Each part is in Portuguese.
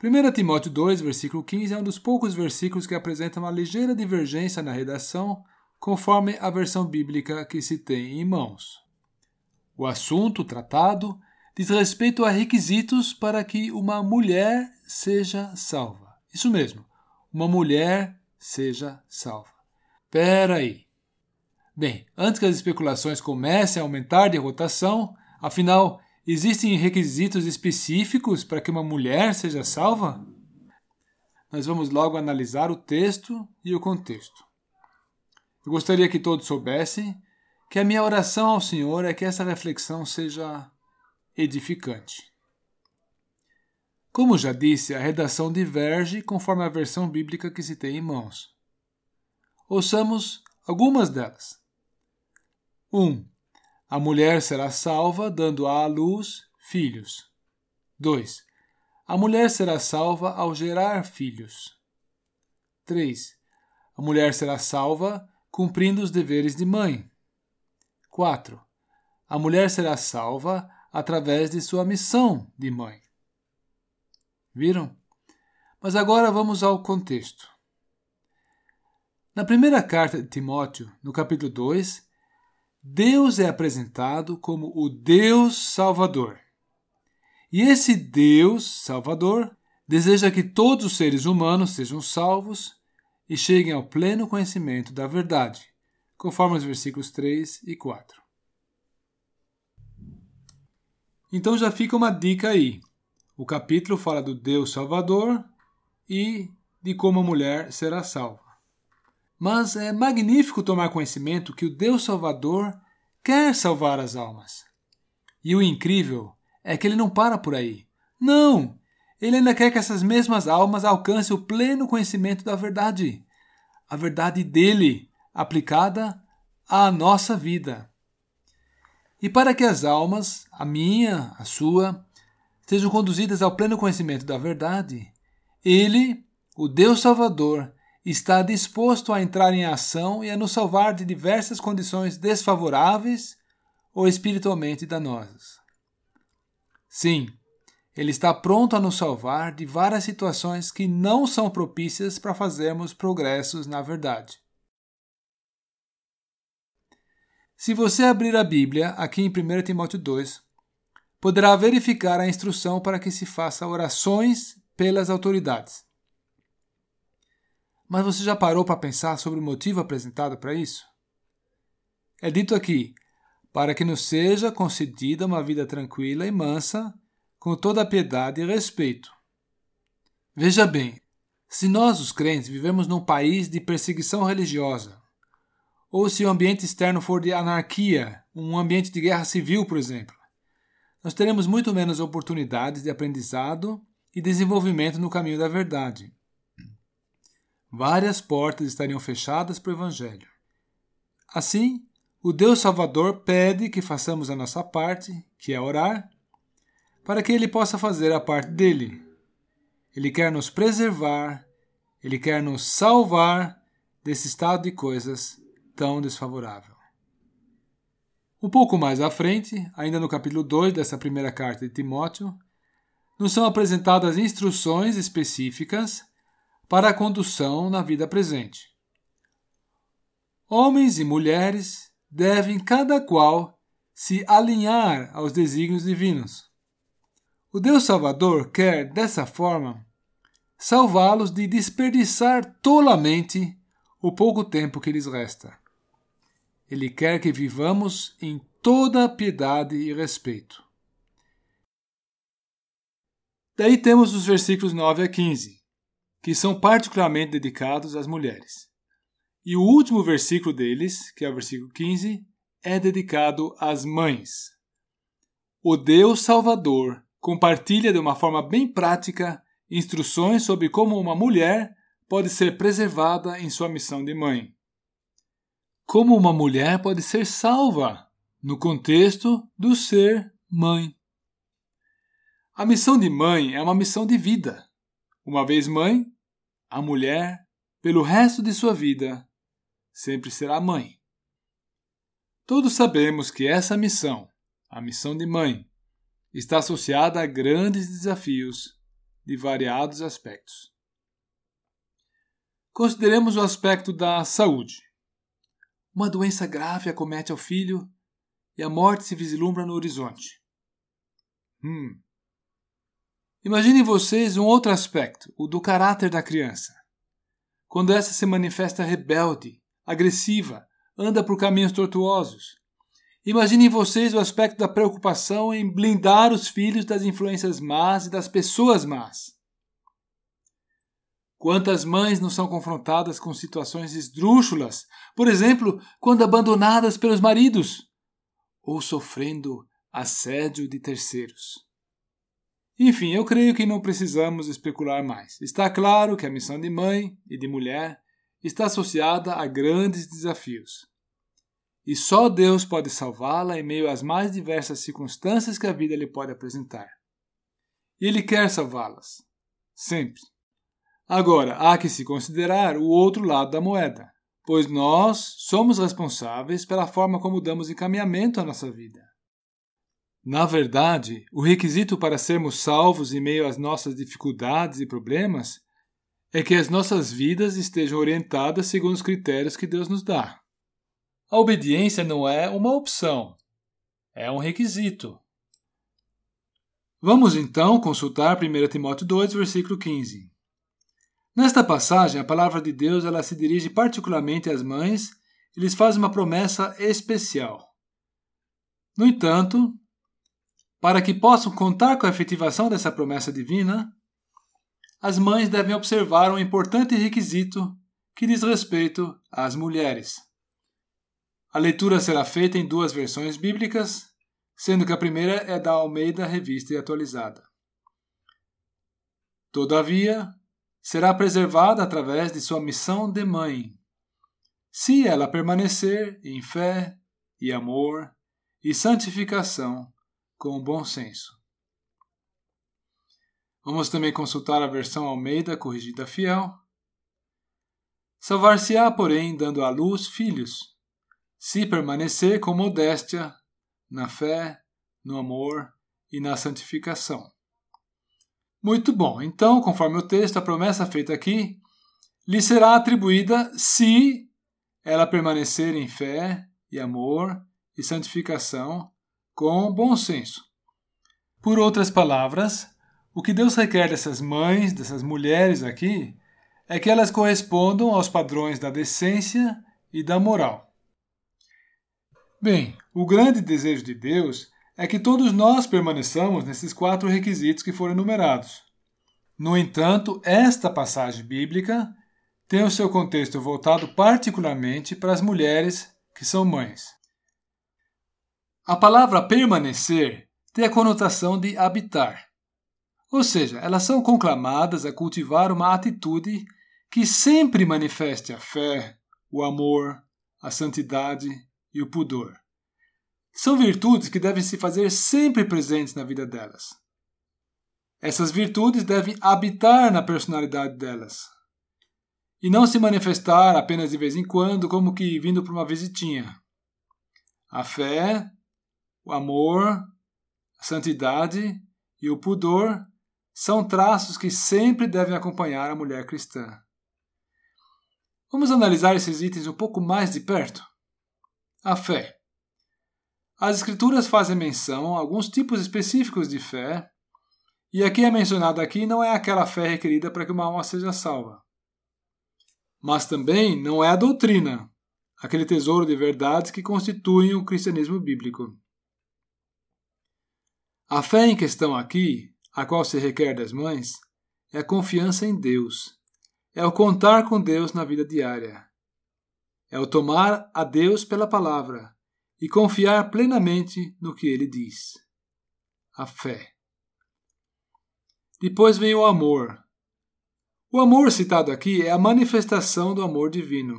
1 Timóteo 2, versículo 15 é um dos poucos versículos que apresenta uma ligeira divergência na redação, conforme a versão bíblica que se tem em mãos. O assunto tratado diz respeito a requisitos para que uma mulher seja salva. Isso mesmo, uma mulher seja salva. Pera aí. Bem, antes que as especulações comecem a aumentar de rotação, afinal, existem requisitos específicos para que uma mulher seja salva? Nós vamos logo analisar o texto e o contexto. Eu gostaria que todos soubessem que a minha oração ao Senhor é que essa reflexão seja edificante. Como já disse, a redação diverge conforme a versão bíblica que se tem em mãos. Ouçamos algumas delas. 1. Um, a mulher será salva dando à luz filhos. 2. A mulher será salva ao gerar filhos. 3. A mulher será salva cumprindo os deveres de mãe. 4. A mulher será salva através de sua missão de mãe. Viram? Mas agora vamos ao contexto. Na primeira carta de Timóteo, no capítulo 2, Deus é apresentado como o Deus Salvador. E esse Deus Salvador deseja que todos os seres humanos sejam salvos e cheguem ao pleno conhecimento da verdade, conforme os versículos 3 e 4. Então já fica uma dica aí. O capítulo fala do Deus Salvador e de como a mulher será salva. Mas é magnífico tomar conhecimento que o Deus Salvador quer salvar as almas. E o incrível é que ele não para por aí. Não! Ele ainda quer que essas mesmas almas alcancem o pleno conhecimento da verdade. A verdade dele, aplicada à nossa vida. E para que as almas, a minha, a sua, sejam conduzidas ao pleno conhecimento da verdade, ele, o Deus Salvador, está disposto a entrar em ação e a nos salvar de diversas condições desfavoráveis ou espiritualmente danosas. Sim, ele está pronto a nos salvar de várias situações que não são propícias para fazermos progressos na verdade. Se você abrir a Bíblia aqui em 1 Timóteo 2, poderá verificar a instrução para que se faça orações pelas autoridades. Mas você já parou para pensar sobre o motivo apresentado para isso? É dito aqui: para que nos seja concedida uma vida tranquila e mansa, com toda a piedade e respeito. Veja bem, se nós, os crentes, vivemos num país de perseguição religiosa, ou se o ambiente externo for de anarquia, um ambiente de guerra civil, por exemplo, nós teremos muito menos oportunidades de aprendizado e desenvolvimento no caminho da verdade. Várias portas estariam fechadas para o Evangelho. Assim, o Deus Salvador pede que façamos a nossa parte, que é orar, para que Ele possa fazer a parte dele. Ele quer nos preservar, Ele quer nos salvar desse estado de coisas tão desfavorável. Um pouco mais à frente, ainda no capítulo 2 dessa primeira carta de Timóteo, nos são apresentadas instruções específicas para a condução na vida presente. Homens e mulheres devem cada qual se alinhar aos desígnios divinos. O Deus Salvador quer, dessa forma, salvá-los de desperdiçar tolamente o pouco tempo que lhes resta. Ele quer que vivamos em toda piedade e respeito. Daí temos os versículos 9 a 15, que são particularmente dedicados às mulheres. E o último versículo deles, que é o versículo 15, é dedicado às mães. O Deus Salvador compartilha de uma forma bem prática instruções sobre como uma mulher pode ser preservada em sua missão de mãe como uma mulher pode ser salva no contexto do ser mãe. A missão de mãe é uma missão de vida. Uma vez mãe, a mulher, pelo resto de sua vida, sempre será mãe. Todos sabemos que essa missão, a missão de mãe, está associada a grandes desafios de variados aspectos. Consideremos o aspecto da saúde. Uma doença grave acomete ao filho e a morte se vislumbra no horizonte. Hum. Imaginem vocês um outro aspecto, o do caráter da criança. Quando essa se manifesta rebelde, agressiva, anda por caminhos tortuosos. Imaginem vocês o aspecto da preocupação em blindar os filhos das influências más e das pessoas más. Quantas mães não são confrontadas com situações esdrúxulas, por exemplo, quando abandonadas pelos maridos, ou sofrendo assédio de terceiros. Enfim, eu creio que não precisamos especular mais. Está claro que a missão de mãe e de mulher está associada a grandes desafios. E só Deus pode salvá-la em meio às mais diversas circunstâncias que a vida lhe pode apresentar. E Ele quer salvá-las. Sempre. Agora, há que se considerar o outro lado da moeda, pois nós somos responsáveis pela forma como damos encaminhamento à nossa vida. Na verdade, o requisito para sermos salvos em meio às nossas dificuldades e problemas é que as nossas vidas estejam orientadas segundo os critérios que Deus nos dá. A obediência não é uma opção, é um requisito. Vamos então consultar 1 Timóteo 2, versículo 15. Nesta passagem, a palavra de Deus ela se dirige particularmente às mães e lhes faz uma promessa especial. No entanto, para que possam contar com a efetivação dessa promessa divina, as mães devem observar um importante requisito que diz respeito às mulheres. A leitura será feita em duas versões bíblicas, sendo que a primeira é da Almeida Revista e Atualizada. Todavia, será preservada através de sua missão de mãe, se ela permanecer em fé e amor e santificação com bom senso. Vamos também consultar a versão Almeida corrigida fiel. Salvar-se-á, porém, dando à luz filhos, se permanecer com modéstia na fé, no amor e na santificação. Muito bom. Então, conforme o texto, a promessa feita aqui lhe será atribuída se ela permanecer em fé e amor e santificação com bom senso. Por outras palavras, o que Deus requer dessas mães, dessas mulheres aqui, é que elas correspondam aos padrões da decência e da moral. Bem, o grande desejo de Deus é que todos nós permaneçamos nesses quatro requisitos que foram enumerados. No entanto, esta passagem bíblica tem o seu contexto voltado particularmente para as mulheres que são mães. A palavra permanecer tem a conotação de habitar. Ou seja, elas são conclamadas a cultivar uma atitude que sempre manifeste a fé, o amor, a santidade e o pudor. São virtudes que devem se fazer sempre presentes na vida delas. Essas virtudes devem habitar na personalidade delas e não se manifestar apenas de vez em quando, como que vindo para uma visitinha. A fé, o amor, a santidade e o pudor são traços que sempre devem acompanhar a mulher cristã. Vamos analisar esses itens um pouco mais de perto? A fé. As Escrituras fazem menção a alguns tipos específicos de fé, e aqui é mencionado aqui não é aquela fé requerida para que uma alma seja salva. Mas também não é a doutrina, aquele tesouro de verdades que constituem o cristianismo bíblico. A fé em questão aqui, a qual se requer das mães, é a confiança em Deus, é o contar com Deus na vida diária, é o tomar a Deus pela palavra e confiar plenamente no que ele diz. A fé. Depois vem o amor. O amor citado aqui é a manifestação do amor divino.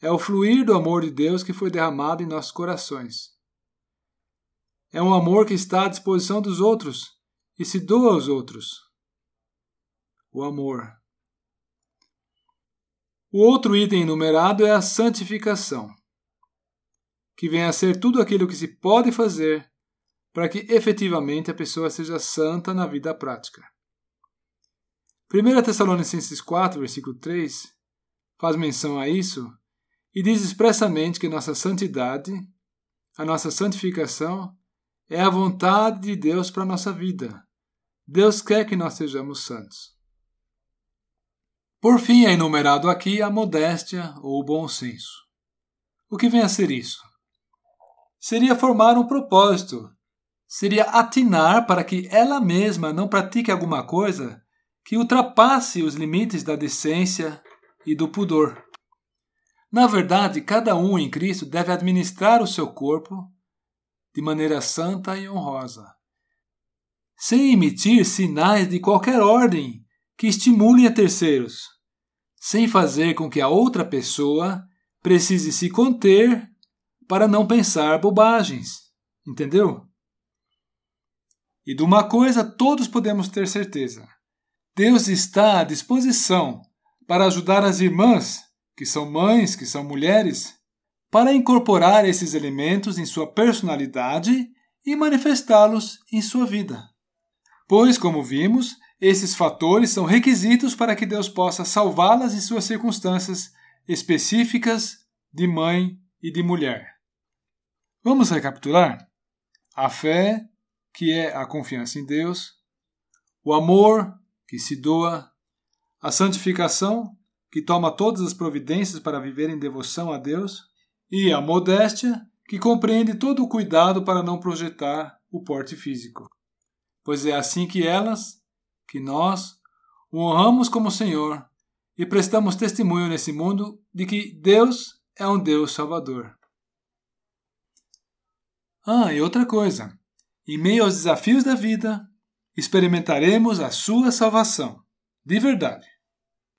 É o fluir do amor de Deus que foi derramado em nossos corações. É um amor que está à disposição dos outros e se doa aos outros. O amor. O outro item enumerado é a santificação que vem a ser tudo aquilo que se pode fazer para que efetivamente a pessoa seja santa na vida prática. 1 Tessalonicenses 4, versículo 3, faz menção a isso e diz expressamente que nossa santidade, a nossa santificação, é a vontade de Deus para a nossa vida. Deus quer que nós sejamos santos. Por fim, é enumerado aqui a modéstia ou o bom senso. O que vem a ser isso? Seria formar um propósito, seria atinar para que ela mesma não pratique alguma coisa que ultrapasse os limites da decência e do pudor. Na verdade, cada um em Cristo deve administrar o seu corpo de maneira santa e honrosa, sem emitir sinais de qualquer ordem que estimulem a terceiros, sem fazer com que a outra pessoa precise se conter para não pensar bobagens. Entendeu? E de uma coisa todos podemos ter certeza: Deus está à disposição para ajudar as irmãs que são mães, que são mulheres, para incorporar esses elementos em sua personalidade e manifestá-los em sua vida. Pois, como vimos, esses fatores são requisitos para que Deus possa salvá-las em suas circunstâncias específicas de mãe e de mulher. Vamos recapitular? A fé, que é a confiança em Deus, o amor, que se doa, a santificação, que toma todas as providências para viver em devoção a Deus, e a modéstia, que compreende todo o cuidado para não projetar o porte físico. Pois é assim que elas, que nós, o honramos como Senhor e prestamos testemunho nesse mundo de que Deus é um Deus Salvador. Ah, e outra coisa: em meio aos desafios da vida, experimentaremos a sua salvação, de verdade.